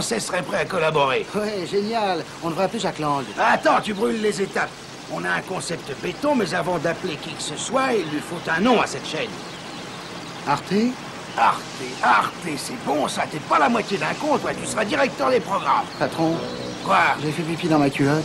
serait prêt à collaborer. Ouais, génial. On devrait appeler Jacques Lange. Attends, tu brûles les étapes. On a un concept béton, mais avant d'appeler qui que ce soit, il lui faut un nom à cette chaîne. Arte Arte, Arte, c'est bon ça, t'es pas la moitié d'un compte. toi, tu seras directeur des programmes. Patron Quoi J'ai fait pipi dans ma culotte.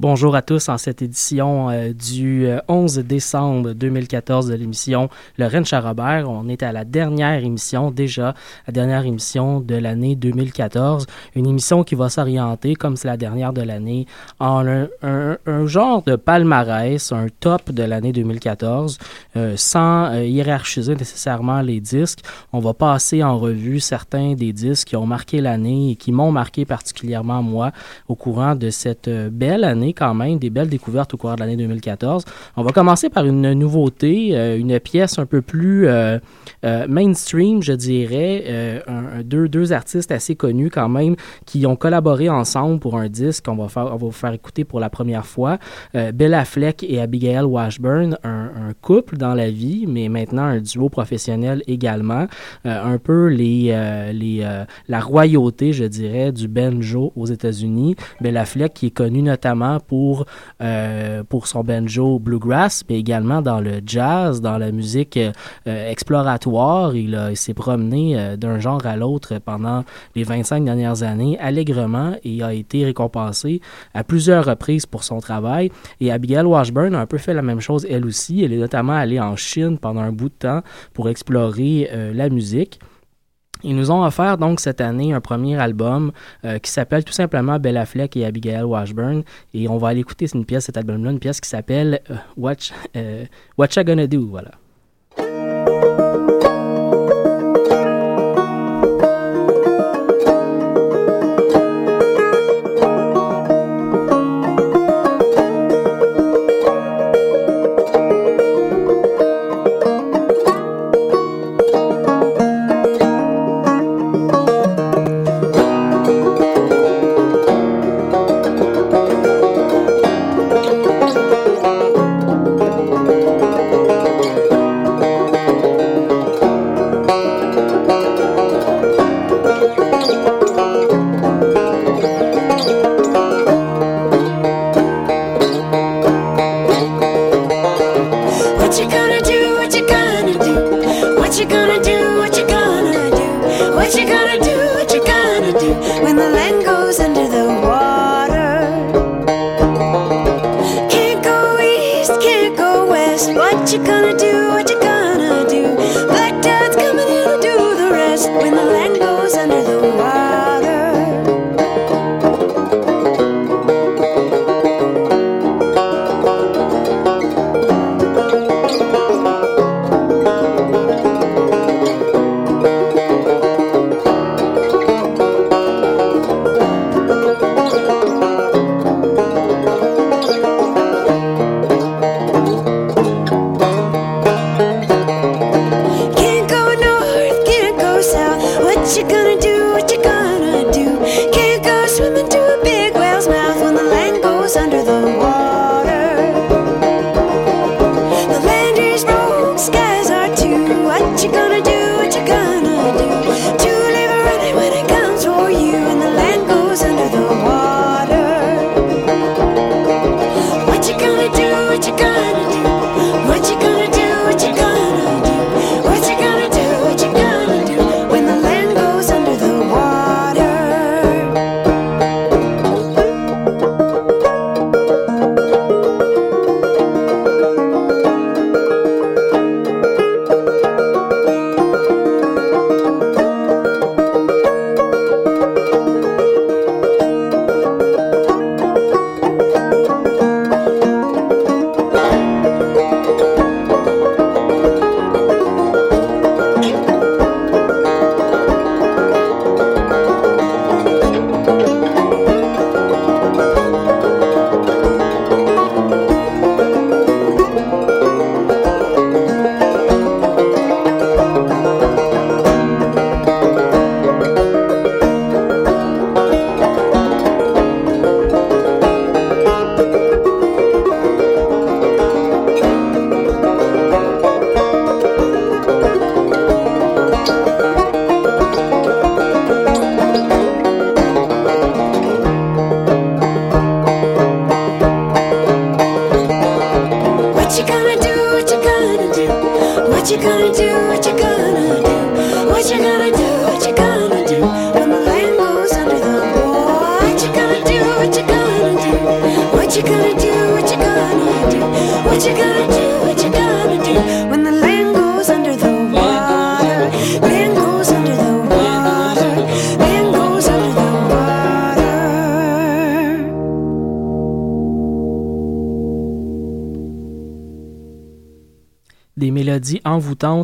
Bonjour à tous en cette édition euh, du 11 euh, décembre 2014 de l'émission Le rennes Charrobert. On est à la dernière émission déjà, la dernière émission de l'année 2014. Une émission qui va s'orienter, comme c'est la dernière de l'année, en un, genre de palmarès, un top de l'année 2014, euh, sans hiérarchiser nécessairement les disques. On va passer en revue certains des disques qui ont marqué l'année et qui m'ont marqué particulièrement moi au courant de cette belle année quand même, des belles découvertes au cours de l'année 2014. On va commencer par une nouveauté, euh, une pièce un peu plus euh, euh, mainstream, je dirais, deux, deux artistes assez connus quand même qui ont collaboré ensemble pour un disque qu'on va, faire, vous faire écouter pour la première fois. Bella Fleck et Abigail Washburn, un, couple dans la vie, mais maintenant un duo professionnel également. un peu les, les, la royauté, je dirais, du banjo aux États-Unis. Bella Fleck qui est connue notamment pour, euh, pour son banjo bluegrass, mais également dans le jazz, dans la musique euh, exploratoire. Il, il s'est promené euh, d'un genre à l'autre pendant les 25 dernières années allègrement et a été récompensé à plusieurs reprises pour son travail. Et Abigail Washburn a un peu fait la même chose elle aussi. Elle est notamment allée en Chine pendant un bout de temps pour explorer la musique. Ils nous ont offert donc cette année un premier album euh, qui s'appelle tout simplement Bella Fleck et Abigail Washburn. Et on va aller écouter une pièce, cet album-là, une pièce qui s'appelle euh, Whatcha euh, Gonna Do. Voilà.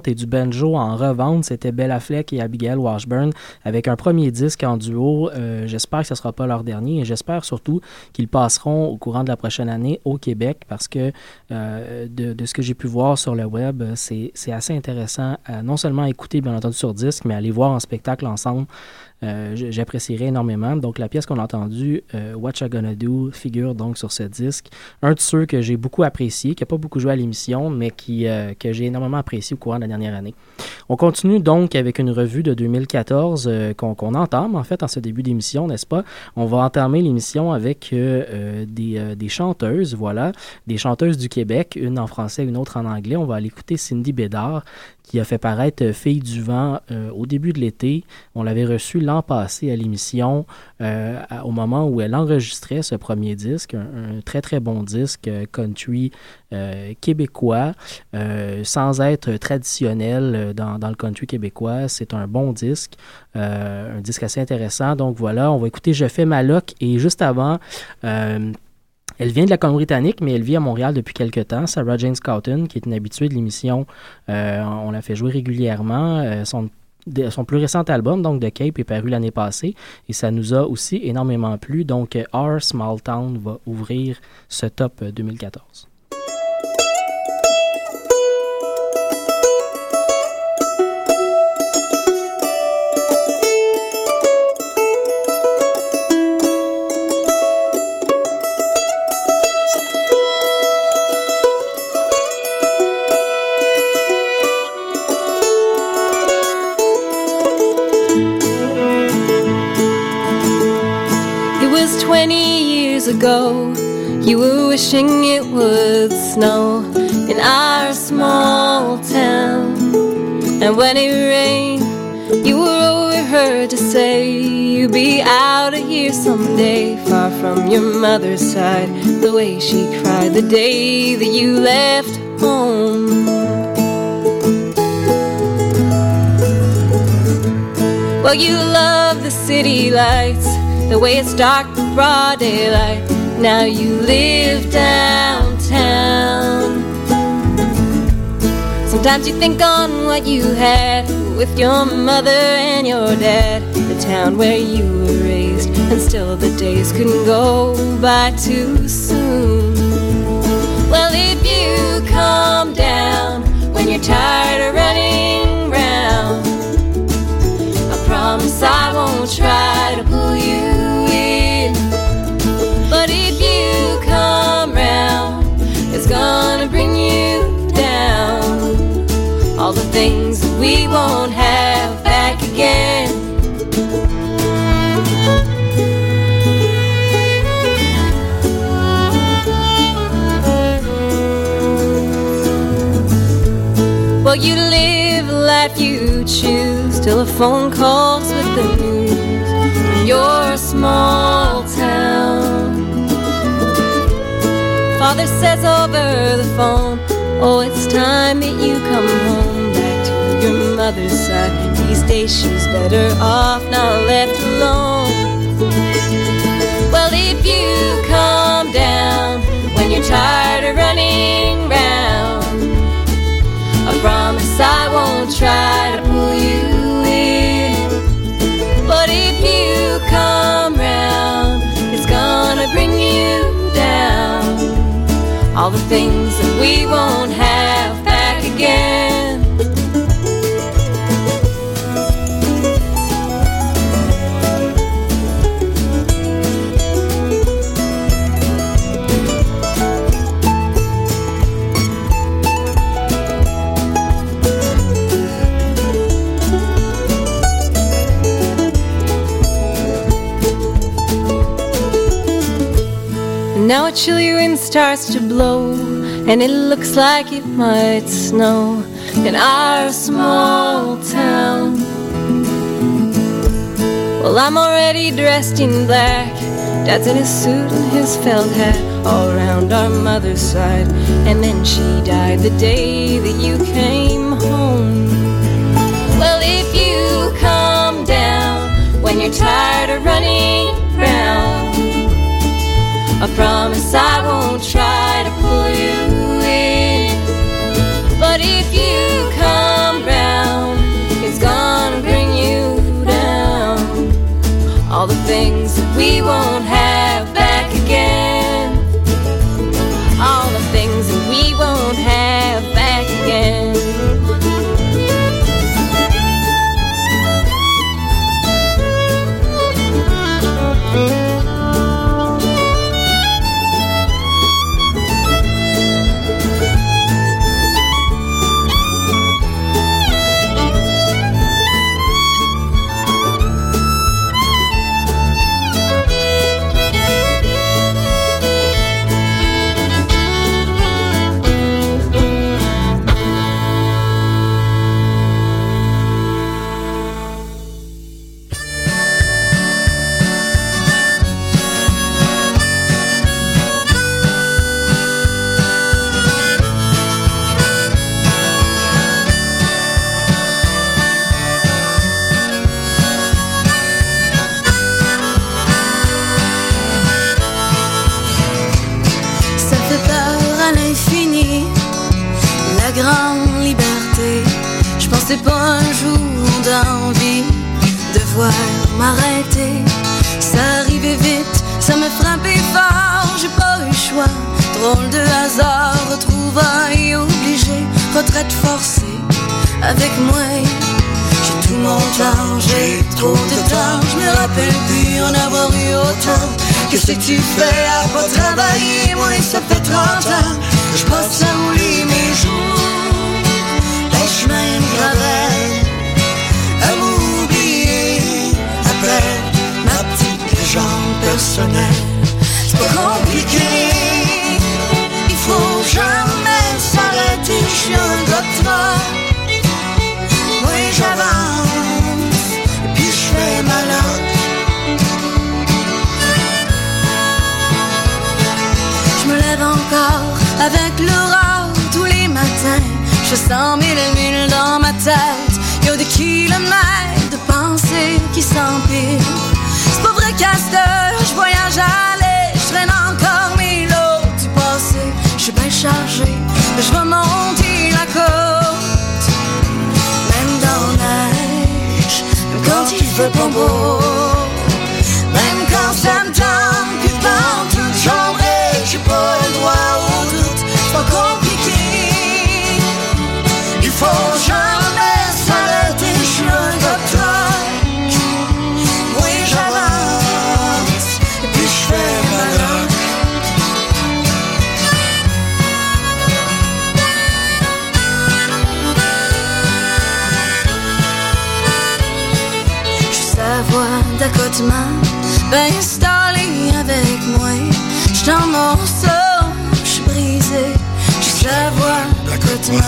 et du banjo en revente, c'était Bella Fleck et Abigail Washburn avec un premier disque en duo. Euh, j'espère que ce ne sera pas leur dernier et j'espère surtout qu'ils passeront au courant de la prochaine année au Québec parce que euh, de, ce que j'ai pu voir sur le web, c'est assez intéressant non seulement écouter bien entendu sur disque, mais aller voir en spectacle ensemble. Euh, j'apprécierais énormément. Donc, la pièce qu'on a entendue, euh, What Gonna Do, figure donc sur ce disque. Un de ceux que j'ai beaucoup apprécié, qui n'a pas beaucoup joué à l'émission, mais qui, euh, que j'ai énormément apprécié au courant de la dernière année. On continue donc avec une revue de 2014 qu'on entame, en fait, en ce début d'émission, n'est-ce pas? On va entamer l'émission avec des, des, chanteuses, voilà, des chanteuses du Québec, une en français, une autre en anglais. On va aller écouter Cindy Bédard, il a fait paraître euh, Fille du vent euh, au début de l'été. On l'avait reçu l'an passé à l'émission euh, au moment où elle enregistrait ce premier disque, un, très très bon disque country québécois, sans être traditionnel dans, dans le country québécois. C'est un bon disque, un disque assez intéressant. Donc voilà, on va écouter Je fais ma loc et juste avant... Elle vient de la Colombie-Britannique, mais elle vit à Montréal depuis quelques temps. Sarah James Scouten, qui est une habituée de l'émission, euh, on la fait jouer régulièrement. Euh, son, son, plus récent album, donc The Cape, est paru l'année passée et ça nous a aussi énormément plu. Donc, euh, Our Small Town va ouvrir ce top 2014. years ago, you were wishing it would snow in our small town. And when it rained, you were overheard to say you'd be out of here someday, far from your mother's side. The way she cried the day that you left home. Well, you love the city lights the way it's dark, broad daylight. Now you live downtown. Sometimes you think on what you had with your mother and your dad, the town where you were raised, and still the days couldn't go by too soon. Well, if you calm down when you're tired of running round, I promise I won't try to. things we won't have back again. Well, you live the life you choose till a phone calls with the news from your small town. Father says over the phone, Oh, it's time that you come home mother's side. These days she's better off not left alone. Well, if you calm down when you're tired of running round, I promise I won't try to pull you in. But if you come round, it's gonna bring you down. All the things that we won't have. Now a chilly wind starts to blow, and it looks like it might snow in our small town. Well, I'm already dressed in black. Dad's in his suit and his felt hat, all round our mother's side. And then she died the day that you came home. Well, if you come down when you're tired of running I promise I won't try to pull you in. But if you come round, it's gonna bring you down. All the things that we won't have. Si tu fais à pas travailler Moi, ça fait 30 foi pas beau. toi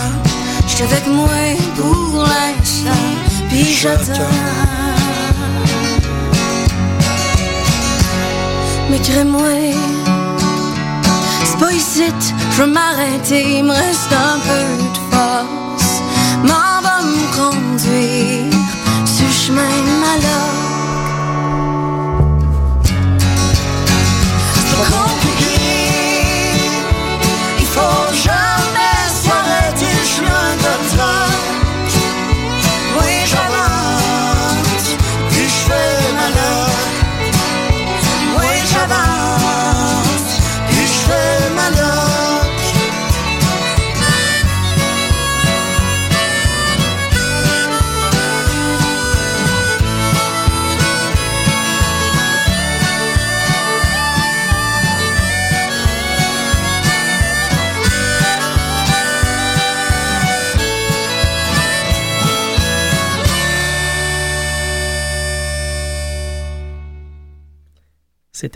J'étais avec moi pour l'instant Puis j'attends Mais crée-moi C'est je veux m'arrêter Il me reste un peu de force M'en va me conduire Ce chemin de malheur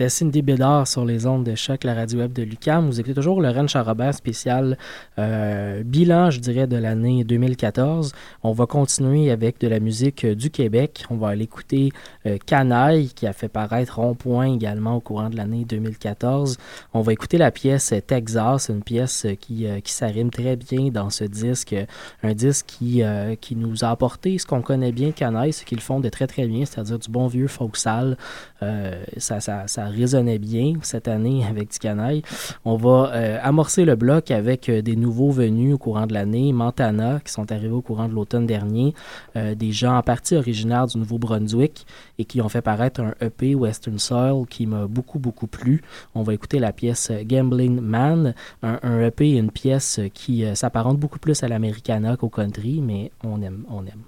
C'était Cindy Bédard sur les ondes de choc, la radio web de Lucam. Vous écoutez toujours Lorraine Charrobert spécial euh, bilan, je dirais, de l'année 2014. On va continuer avec de la musique euh, du Québec. On va aller écouter euh, Canaille qui a fait paraître Rond-Point également au courant de l'année 2014. On va écouter la pièce Texas, une pièce qui, s'arrime très bien dans ce disque. Un disque qui, qui nous a apporté ce qu'on connaît bien Canaille, ce qu'ils font de très très bien, c'est-à-dire du bon vieux folk sale. ça, ça, ça résonnait bien cette année avec du canaille. On va euh, amorcer le bloc avec euh, des nouveaux venus au courant de l'année, Montana, qui sont arrivés au courant de l'automne dernier, euh, des gens en partie originaires du Nouveau-Brunswick et qui ont fait paraître un EP Western Soil qui m'a beaucoup, beaucoup plu. On va écouter la pièce Gambling Man, un, EP une pièce qui s'apparente beaucoup plus à l'americana qu'au country, mais on aime, on aime.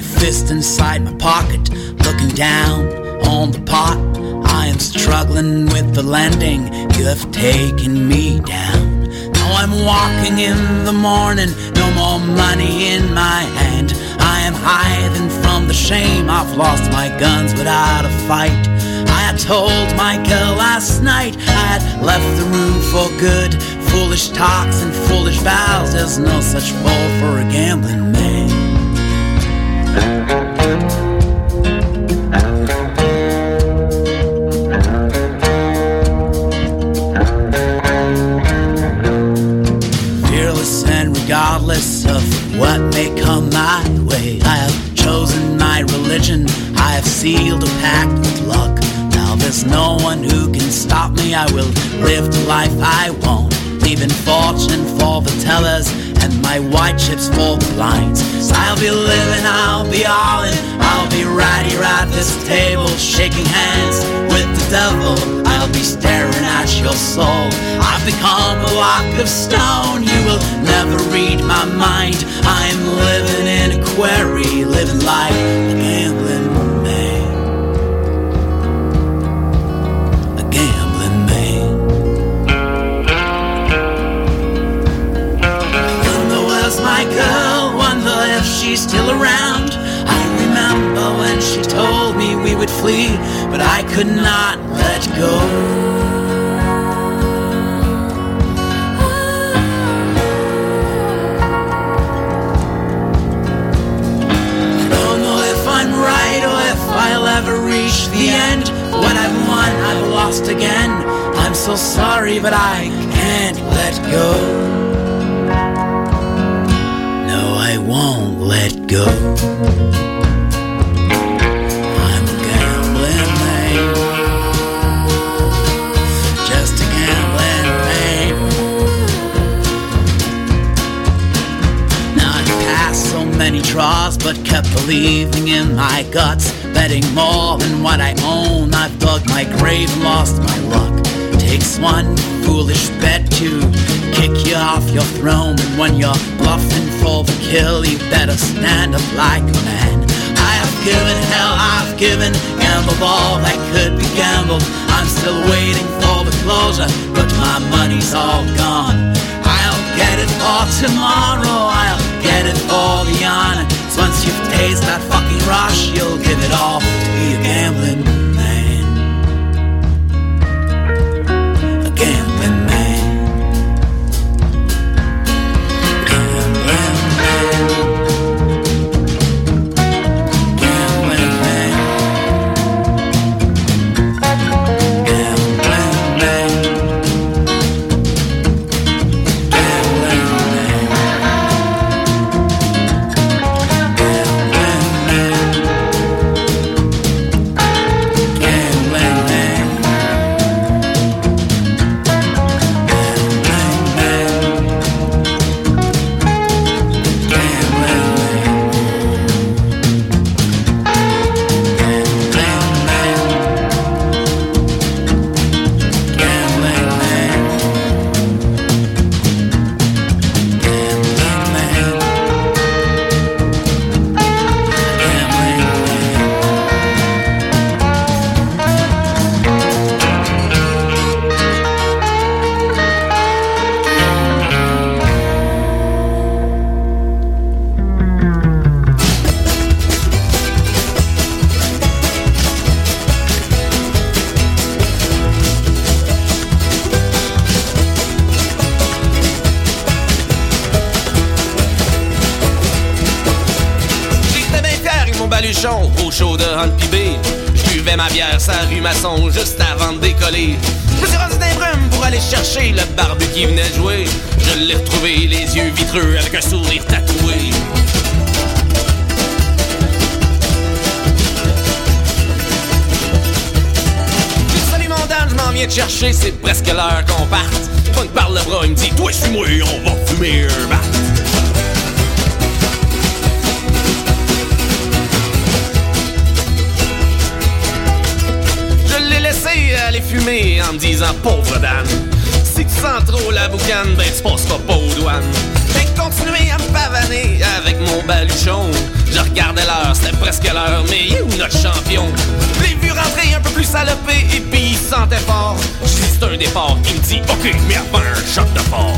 my fist inside my pocket, looking down on the pot. I am struggling with the landing, you have taken me down. Now I'm walking in the morning, no more money in my hand. I am hiding from the shame, I've lost my guns without a fight. I told Micah last night I had left the room for good. Foolish talks and foolish vows, there's no such role for a gambling man. sealed a pact with luck. Now there's no one who can stop me. I will live the life I want, leaving fortune for the tellers and my white chips for the blinds. I'll be living, I'll be all in, I'll be here at this table, shaking hands with the devil. I'll be staring at your soul. I've become a block of stone. You will never read my mind. I'm living in a quarry, living life she's still around. I remember when she told me we would flee, but I could not let go. never reach the end. What I've won, I've lost again. I'm so sorry, but I can't let go. let go. I'm a gambling man, just a gambling man. Now I passed so many draws, but kept believing in my guts, betting more than what I own. I've dug my grave and lost my luck takes one foolish bet to kick you off your throne. And when you're bluffing for the kill, you better stand up like a man. I have given hell, I've given, gambled all that could be gambled. I'm still waiting for the closure, but my money's all gone. I'll get it for tomorrow, I'll get it for the honor. Once you've tasted that fucking rush, you'll give it all to your gambling. mon baluchon au chaud de Hunt Je buvais ma bière, sa rue maçon, juste avant de décoller. Je me suis rendu pour aller chercher le barbu qui venait jouer. Je l'ai retrouvé, les yeux vitreux, avec un sourire tatoué. m'en viens de chercher, c'est presque l'heure qu'on parte. Punk par le bras, il me dit, toi suis moi on va fumer un bat. fumée en me disant pauvre dame. Si tu sens trop la boucane, ben tu passeras pas aux douanes. J'ai continué à me pavaner avec mon baluchon. Je regardais l'heure, c'était presque l'heure, mais il où notre champion? l'ai vu rentrer un peu plus salopé et puis il sentait fort. Juste un départ, il me dit, ok, mais après un choc de fort.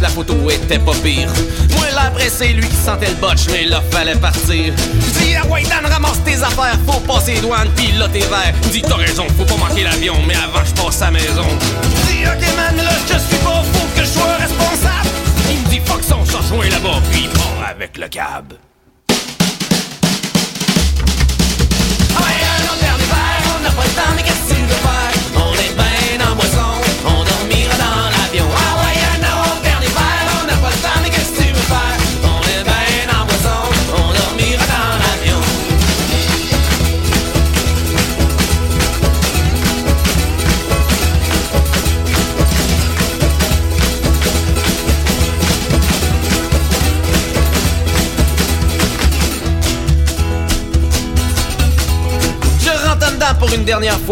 la photo était pas pire. Moi, après, c'est lui qui sentait le botch, mais là, fallait partir. Dis, à Waitan, ramasse tes affaires, faut passer douane douanes, pis là, t'es vert. Dis, t'as raison, faut pas manquer l'avion, mais avant, je à maison. Dis, ok, man, là, je suis pas, faut que je sois responsable. Il me dit, fuck son, s'en là-bas, puis il part avec le cab. Ah on perd verres, on n'a pas le temps, mais qu'est-ce qu'il veut faire?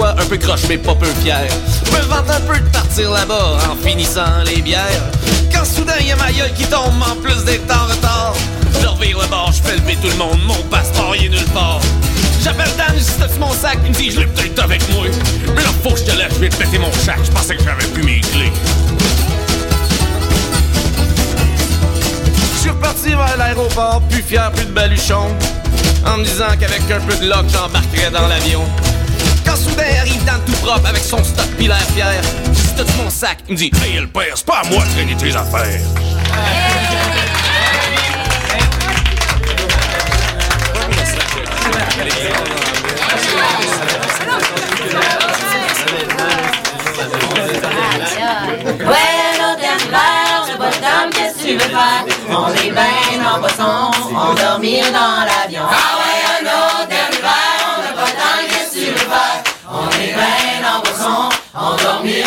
un peu croche mais pas peu fier. Me vante un peu de partir là-bas en finissant les bières. Quand soudain y a ma gueule qui tombe en plus d'être en retard. Je revire le bord, je fais lever tout le monde, mon passeport y est nulle part. J'appelle Dan, je mon sac, il me dit je l'ai peut-être avec moi. Mais là faut que je te laisse je vais te péter mon sac, je pensais que j'avais plus mes clés. Je suis reparti vers l'aéroport, plus fier, plus de baluchon. En me disant qu'avec un peu de luck, j'embarquerais dans l'avion. Quand soudain arrive Dan tout propre avec son stock l'air fier. J'ai tout mon sac, il me dit Hey, le père, c'est pas à moi de traîner tes affaires. Ouais, dernier mal, je bonhomme, qu'est-ce que tu veux faire? On est bien en poisson, on dormir dans l'avion. Ah endormir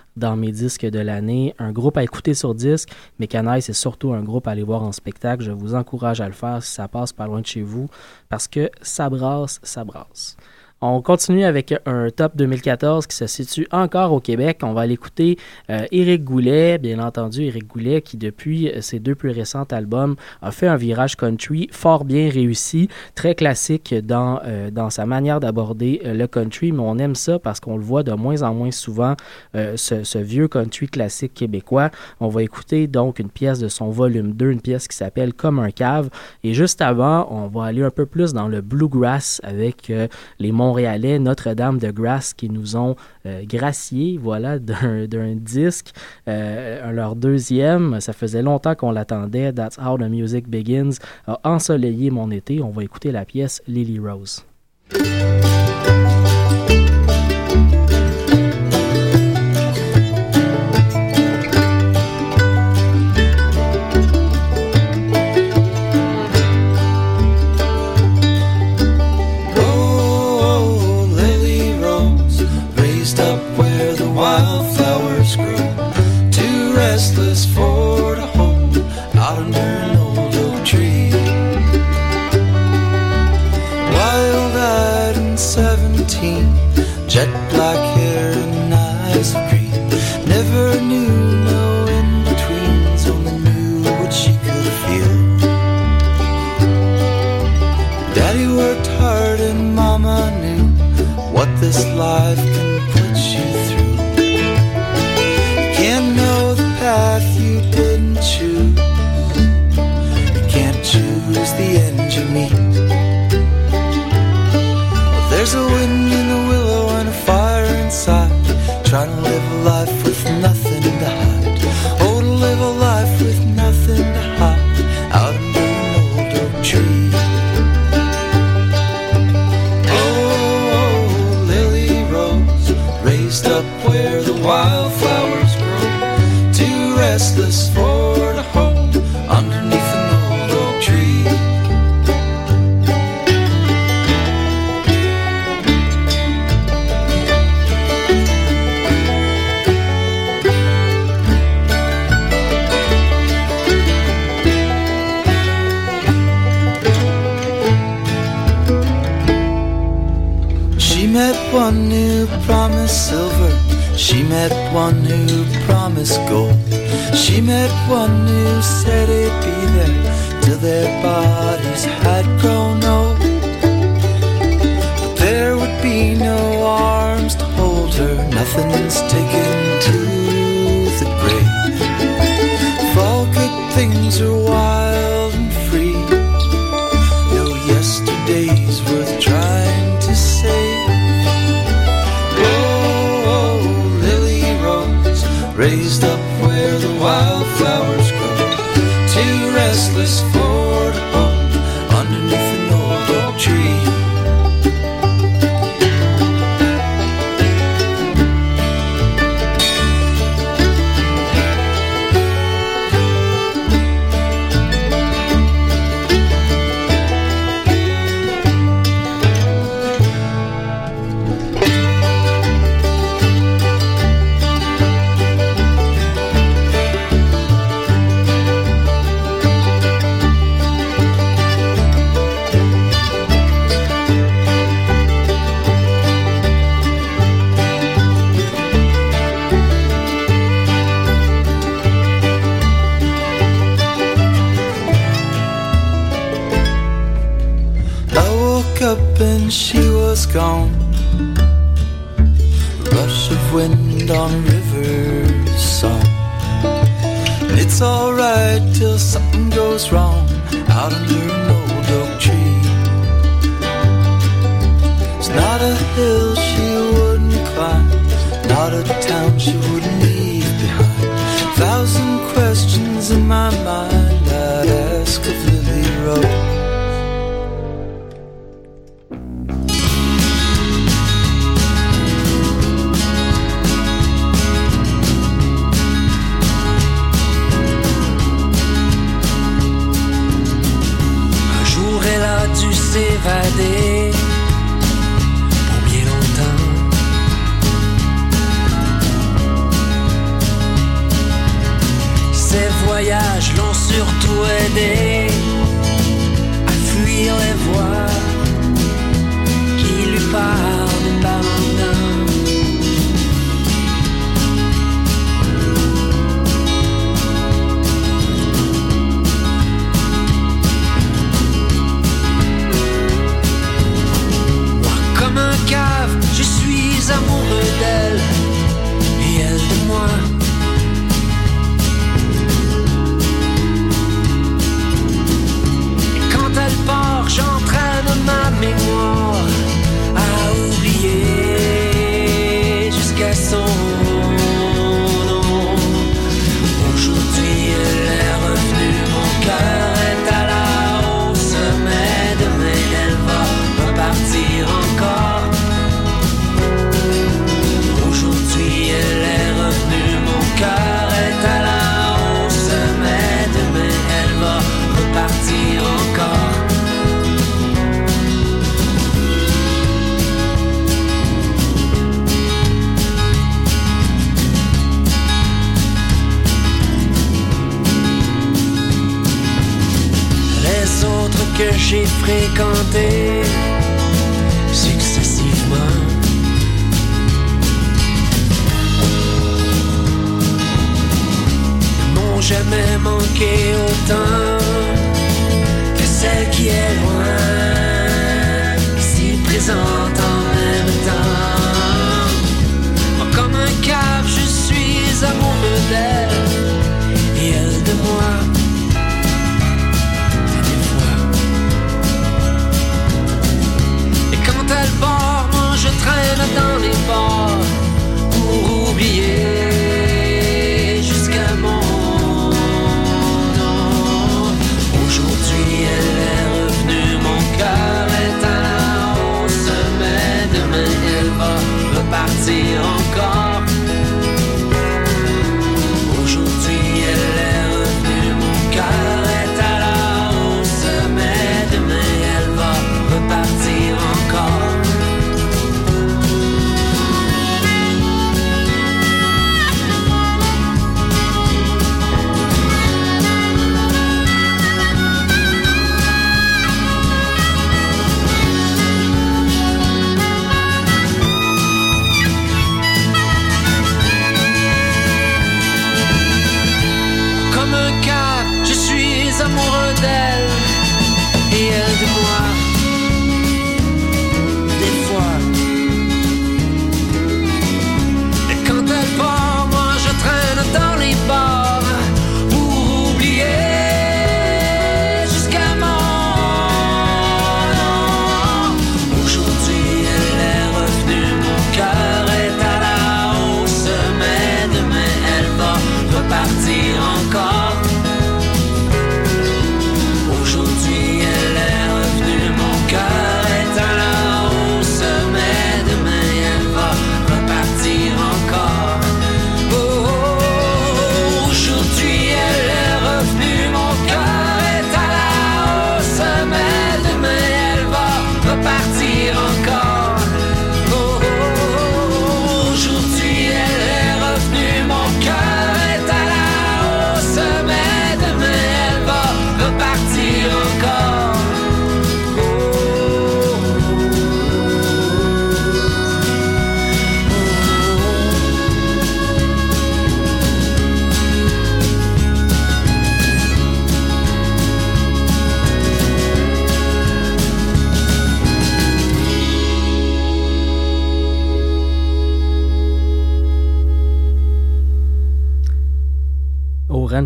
dans mes disques de l'année, un groupe à écouter sur disque, mais Canaille, c'est surtout un groupe à aller voir en spectacle. Je vous encourage à le faire si ça passe pas loin de chez vous, parce que ça brasse, ça brasse. On continue avec un top 2014 qui se situe encore au Québec. On va l'écouter euh, Éric Goulet, bien entendu Éric Goulet qui depuis euh, ses deux plus récents albums a fait un virage country fort bien réussi, très classique dans, euh, dans sa manière d'aborder euh, le country, mais on aime ça parce qu'on le voit de moins en moins souvent, ce, vieux country classique québécois. On va écouter donc une pièce de son volume 2, une pièce qui s'appelle Comme un cave. Et juste avant, on va aller un peu plus dans le bluegrass avec les montagnes montréalais Notre-Dame de Grâce qui nous ont euh, graciés, gracié voilà, d'un disque, euh, leur deuxième. Ça faisait longtemps qu'on l'attendait. That's How the Music Begins a ensoleillé mon été. On va écouter la pièce Lily Rose. disagreed. Never knew no in betweens, only knew what she could feel. Daddy worked hard and Mama knew what this life can one who promised gold. She met one who said it'd be there till their bodies had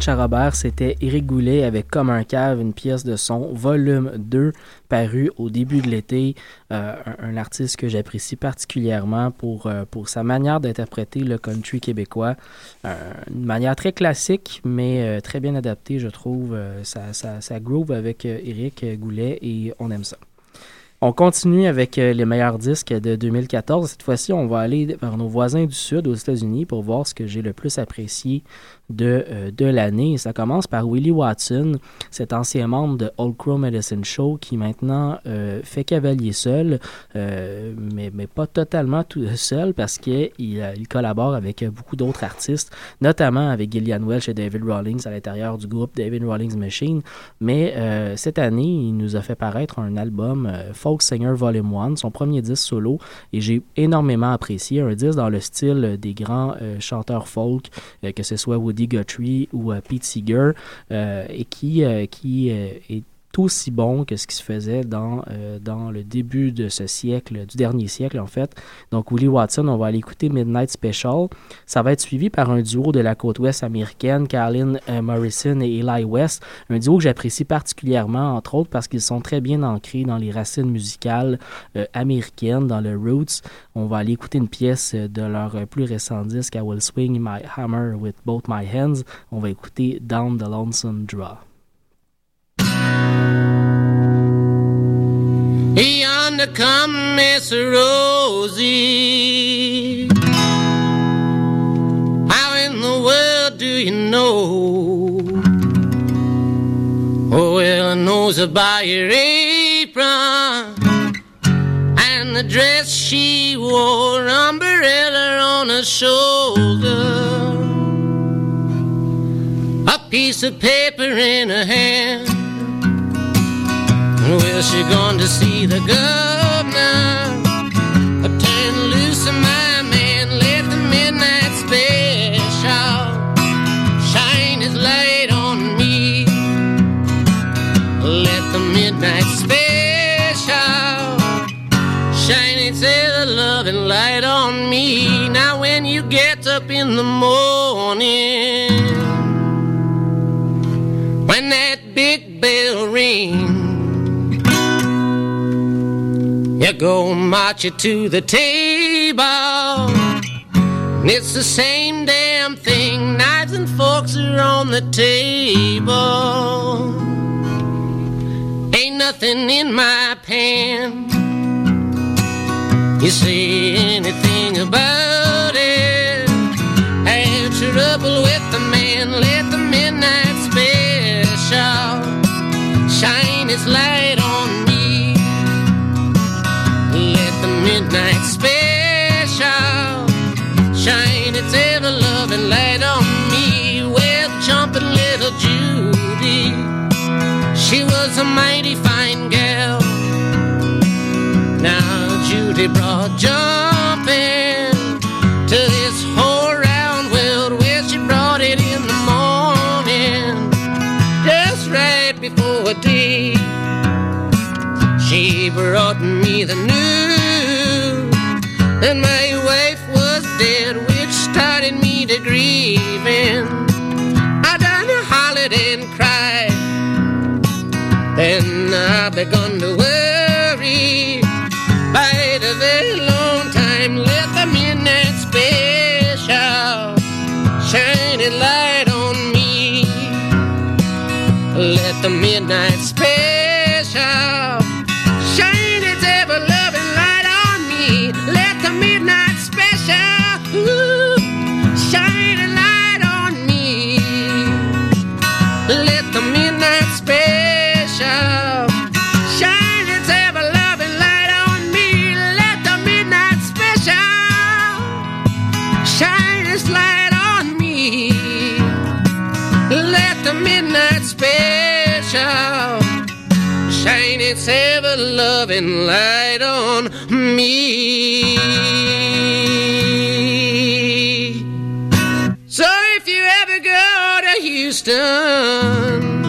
Charabert, c'était Eric Goulet avec Comme un cave, une pièce de son, volume 2, paru au début de l'été. Euh, un, artiste que j'apprécie particulièrement pour, euh, pour sa manière d'interpréter le country québécois. Euh, une manière très classique, mais très bien adaptée, je trouve. ça, ça, ça groove avec Eric Goulet et on aime ça. On continue avec les meilleurs disques de 2014. Cette fois-ci, on va aller vers nos voisins du Sud, aux États-Unis, pour voir ce que j'ai le plus apprécié de, euh, de l'année. Ça commence par Willie Watson, cet ancien membre de Old Crow Medicine Show qui maintenant euh, fait cavalier seul, euh, mais, mais, pas totalement tout seul parce qu'il il collabore avec beaucoup d'autres artistes, notamment avec Gillian Welch et David Rawlings à l'intérieur du groupe David Rawlings Machine. Mais cette année, il nous a fait paraître un album Folk Singer Volume 1, son premier disque solo, et j'ai énormément apprécié un disque dans le style des grands chanteurs folk, que ce soit Woody Woody Guthrie ou euh, Pete Seeger, euh, et qui, euh, qui est aussi bon que ce qui se faisait dans, euh, dans le début de ce siècle, du dernier siècle en fait. Donc Willie Watson, on va aller écouter Midnight Special. Ça va être suivi par un duo de la côte ouest américaine, Carlin euh, Morrison et Eli West, un duo que j'apprécie particulièrement entre autres parce qu'ils sont très bien ancrés dans les racines musicales euh, américaines, dans le roots. On va aller écouter une pièce de leur plus récent disque, I Will Swing My Hammer with Both My Hands. On va écouter Down the Lonesome Draw. Yonder come Miss Rosie. How in the world do you know? Oh, well, I knows about your apron and the dress she wore, umbrella on her shoulder, a piece of paper in her hand. Well, she gone to see the governor. I turned loose of my man, left the midnight special. Shine his light on me. Let the midnight special shine its ever loving light on me. Now, when you get up in the morning, when that big bell rings. go march you to the table. And it's the same damn thing, knives and forks are on the table. Ain't nothing in my pan. You say anything about it? Have trouble with the man, let the midnight special shine its light. light on me. with jumping little Judy, she was a mighty fine gal. Now Judy brought jumping to this whole round world. Well, she brought it in the morning, just right before day. She brought me the news and my way. To a grieving. I done a hollered and cried. Then I begun to worry. By the very long time, let the midnight special shine a light on me. Let the midnight its ever loving light on me. So if you ever go to Houston,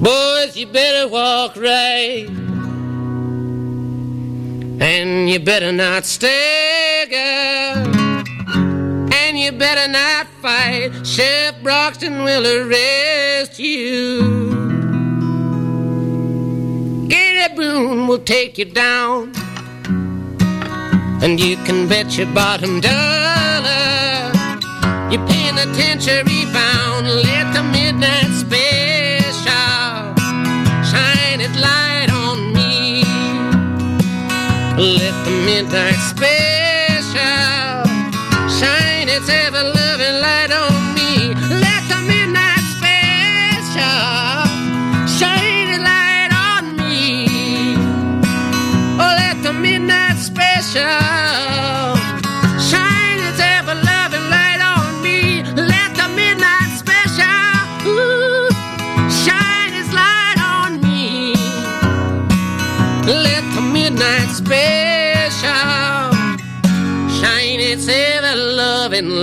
boys, you better walk right. And you better not stagger. And you better not fight. Chef Broxton will arrest you. Gary Boone will take you down. And you can bet your bottom dollar your penitentiary bound. Let the midnight special shine its light on me. Let the midnight special.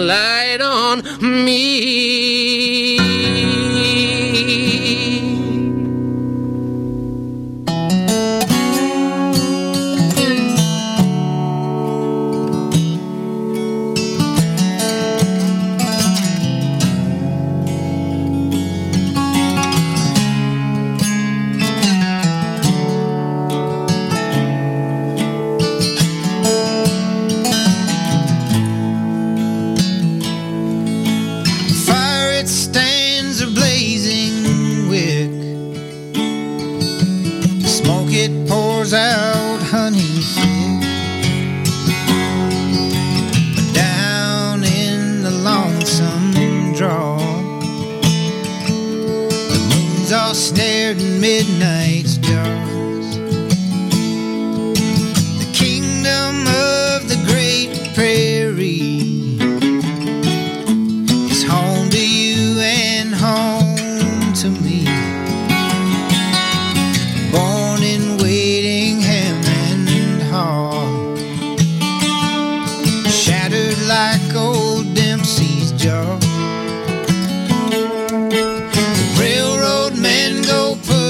light on me.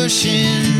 心。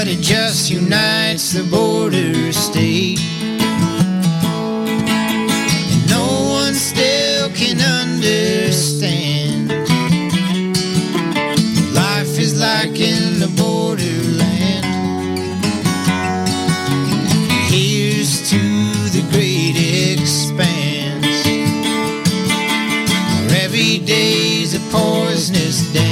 but it just unites the border state. And no one still can understand. Life is like in the borderland. Here's to the great expanse, where every day's a poisonous day.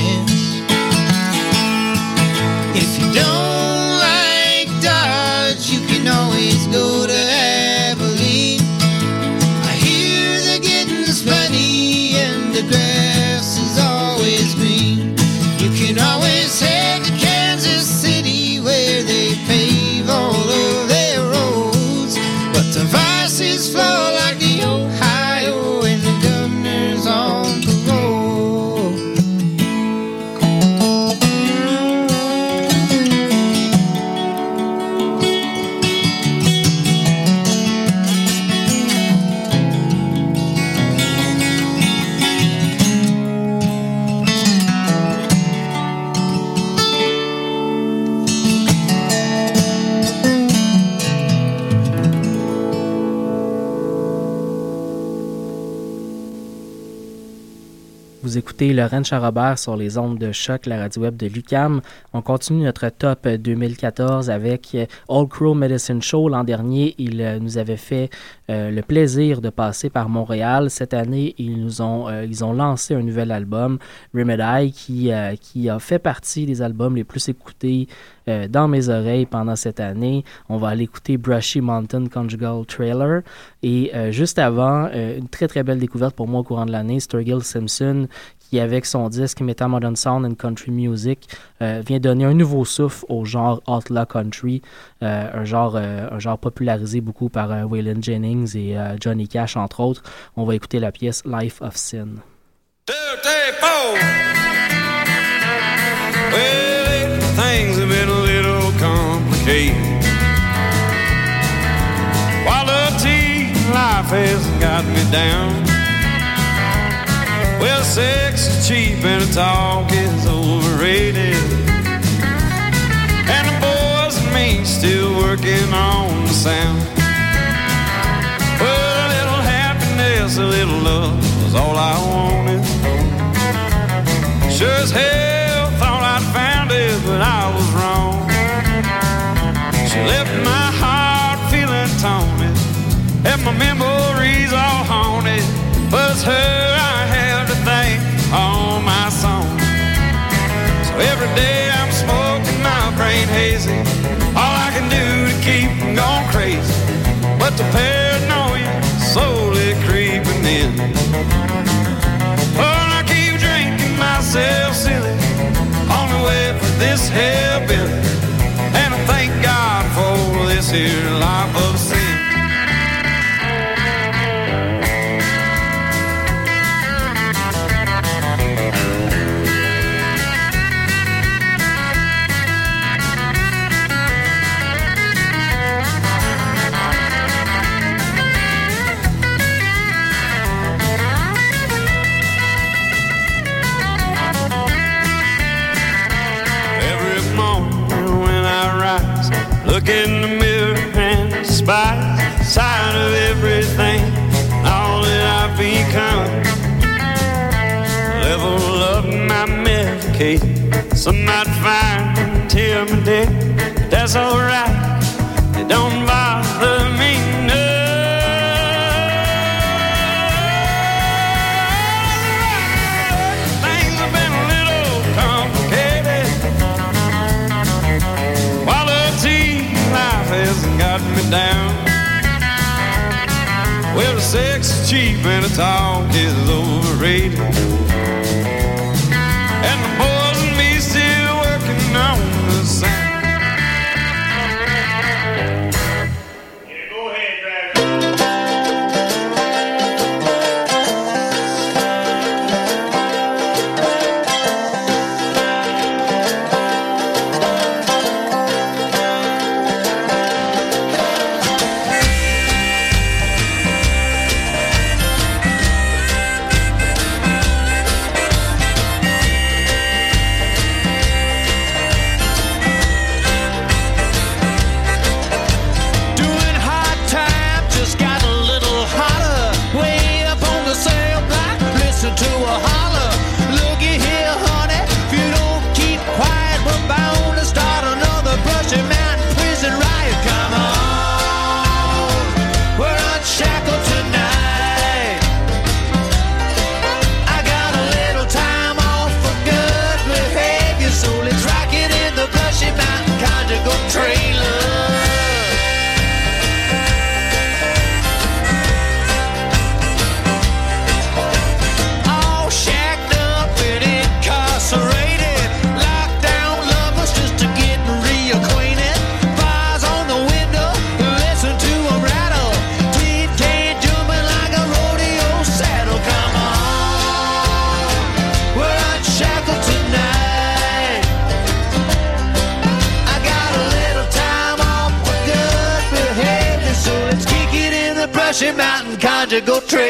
écoutez Laurent Charrobert sur les ondes de choc, la radio web de l'UCAM. On continue notre top 2014 avec Old euh, Crow Medicine Show. L'an dernier, ils euh, nous avaient fait euh, le plaisir de passer par Montréal. Cette année, ils nous ont, ils ont lancé un nouvel album, Remedy, qui, qui a fait partie des albums les plus écoutés euh, dans mes oreilles pendant cette année. On va aller écouter Brushy Mountain Conjugal Trailer. Et euh, juste avant, euh, une très très belle découverte pour moi au courant de l'année, Sturgill Simpson, qui avec son disque Metamodern Modern Sound and Country Music vient donner un nouveau souffle au genre outlaw country, un genre un genre popularisé beaucoup par Waylon Jennings et Johnny Cash entre autres. On va écouter la pièce Life of Sin. life has got me down. Well, sex is cheap and talk is overrated. And the boys and me still working on the sound. Well, a little happiness, a little love was all I wanted. Sure as hell thought I'd found it, but I my memories all haunted. Was her I have to thank all my songs. So every day I'm smoking my brain hazy. All I can do to keep from going crazy. But the paranoia slowly creeping in. Oh, I keep drinking myself silly. on the way for this hell hellbilly. And I thank God for this here life of sin. in the mirror and spied side of everything, all that I've become. Level up my medication, some might find till my death. That's alright. down. Well, the sex is cheap and the talk is overrated. magical trick.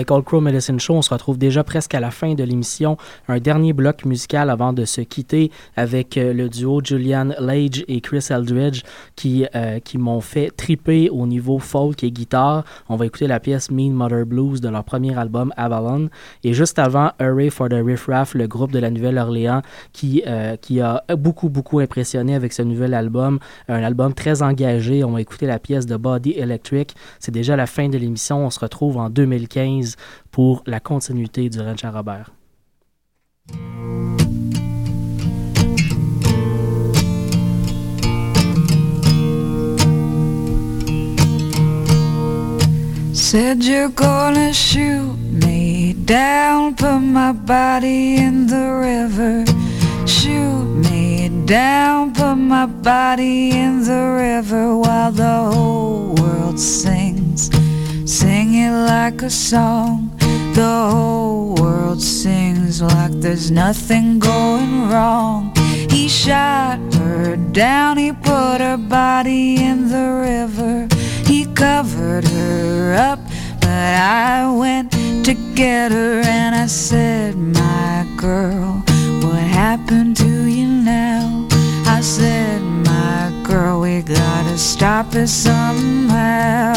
Avec All Crow Medicine Show, on se retrouve déjà presque à la fin de l'émission. Un dernier bloc musical avant de se quitter avec euh, le duo Julian Lage et Chris Eldridge qui, euh, qui m'ont fait triper au niveau folk et guitare. On va écouter la pièce Mean Mother Blues de leur premier album Avalon. Et juste avant, Hurry for the Riff Raff, le groupe de la Nouvelle-Orléans qui, euh, qui a beaucoup, beaucoup impressionné avec ce nouvel album. Un album très engagé. On va écouter la pièce de Body Electric. C'est déjà la fin de l'émission. On se retrouve en 2015 pour la continuité du ranch Robert. Said you're gonna shoot me down, put my body in the river. Shoot me down, put my body in the river while the whole world sings. Sing it like a song. The whole world sings like there's nothing going wrong. He shot her down, he put her body in the river. He covered her up, but I went to get her and I said, My girl, what happened to you now? I said, My girl, we gotta stop it somehow.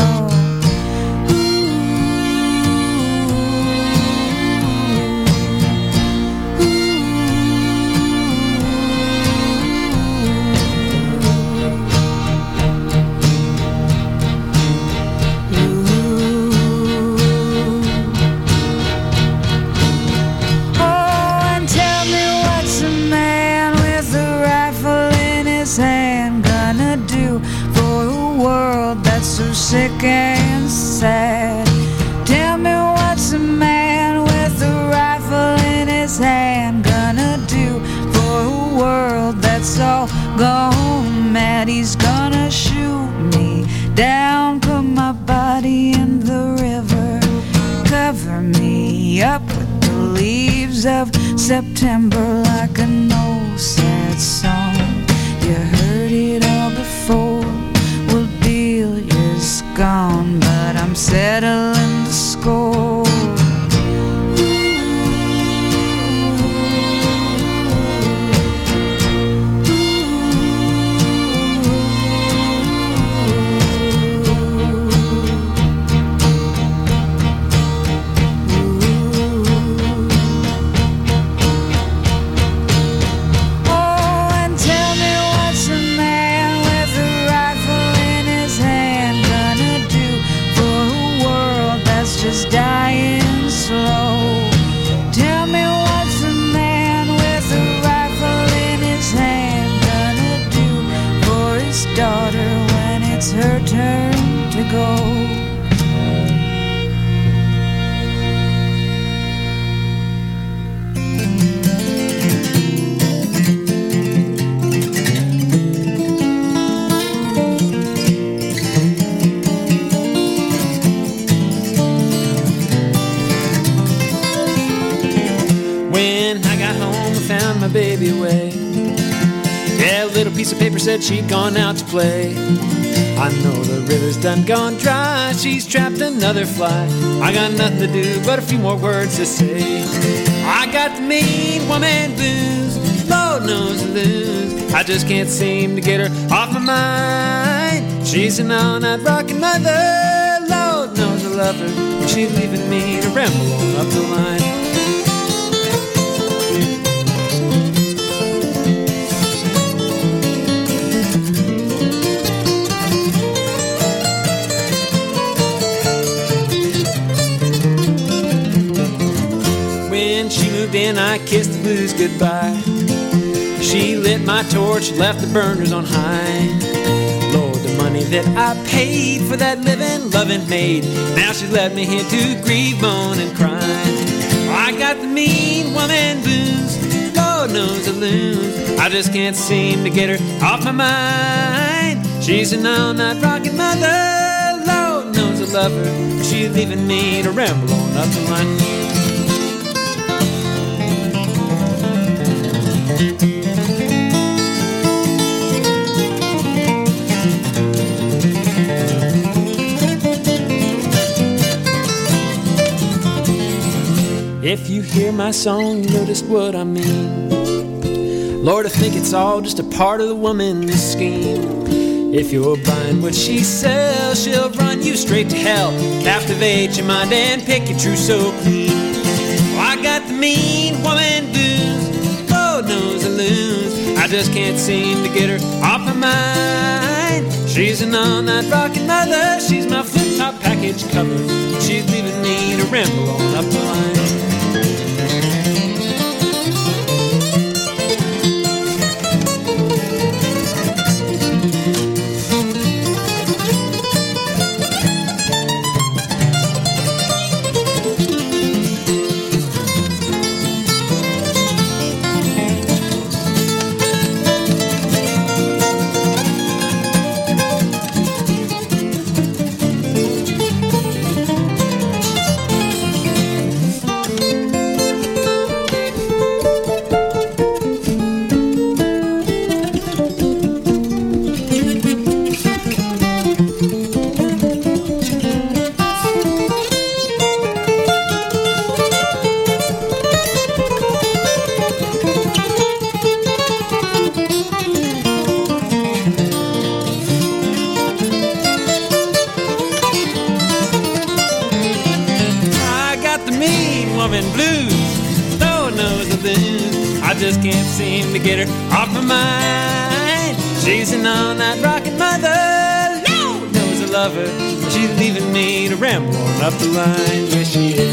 sick and sad. Tell me what's a man with a rifle in his hand gonna do for a world that's all gone mad? He's gonna shoot me down, put my body in the river, cover me up with the leaves of September like an old sad song. I'm settling. is down. piece of paper said she'd gone out to play. I know the river's done gone dry, she's trapped another fly. I got nothing to do but a few more words to say. I got the mean woman blues, Lord knows I lose. I just can't seem to get her off my mind. She's an all night rockin' mother, Lord knows I love her. She's leaving me to ramble up the line. then I kissed the blues goodbye. She lit my torch, left the burners on high. Lord, the money that I paid for that living, loving maid. Now she's left me here to grieve, moan, and cry. I got the mean woman blues, Lord knows the loons. I just can't seem to get her off my mind. She's an all night rocking mother, Lord knows I love her. She's leaving me to ramble on up the line. If you hear my song, notice what I mean. Lord, I think it's all just a part of the woman's scheme. If you're buying what she sells, she'll run you straight to hell. Captivate your mind and pick your true so clean. I got the mean woman blues knows I lose. I just can't seem to get her off my mind. She's an all-night rockin' mother. She's my flip-top package cover. She's leaving me to ramble on up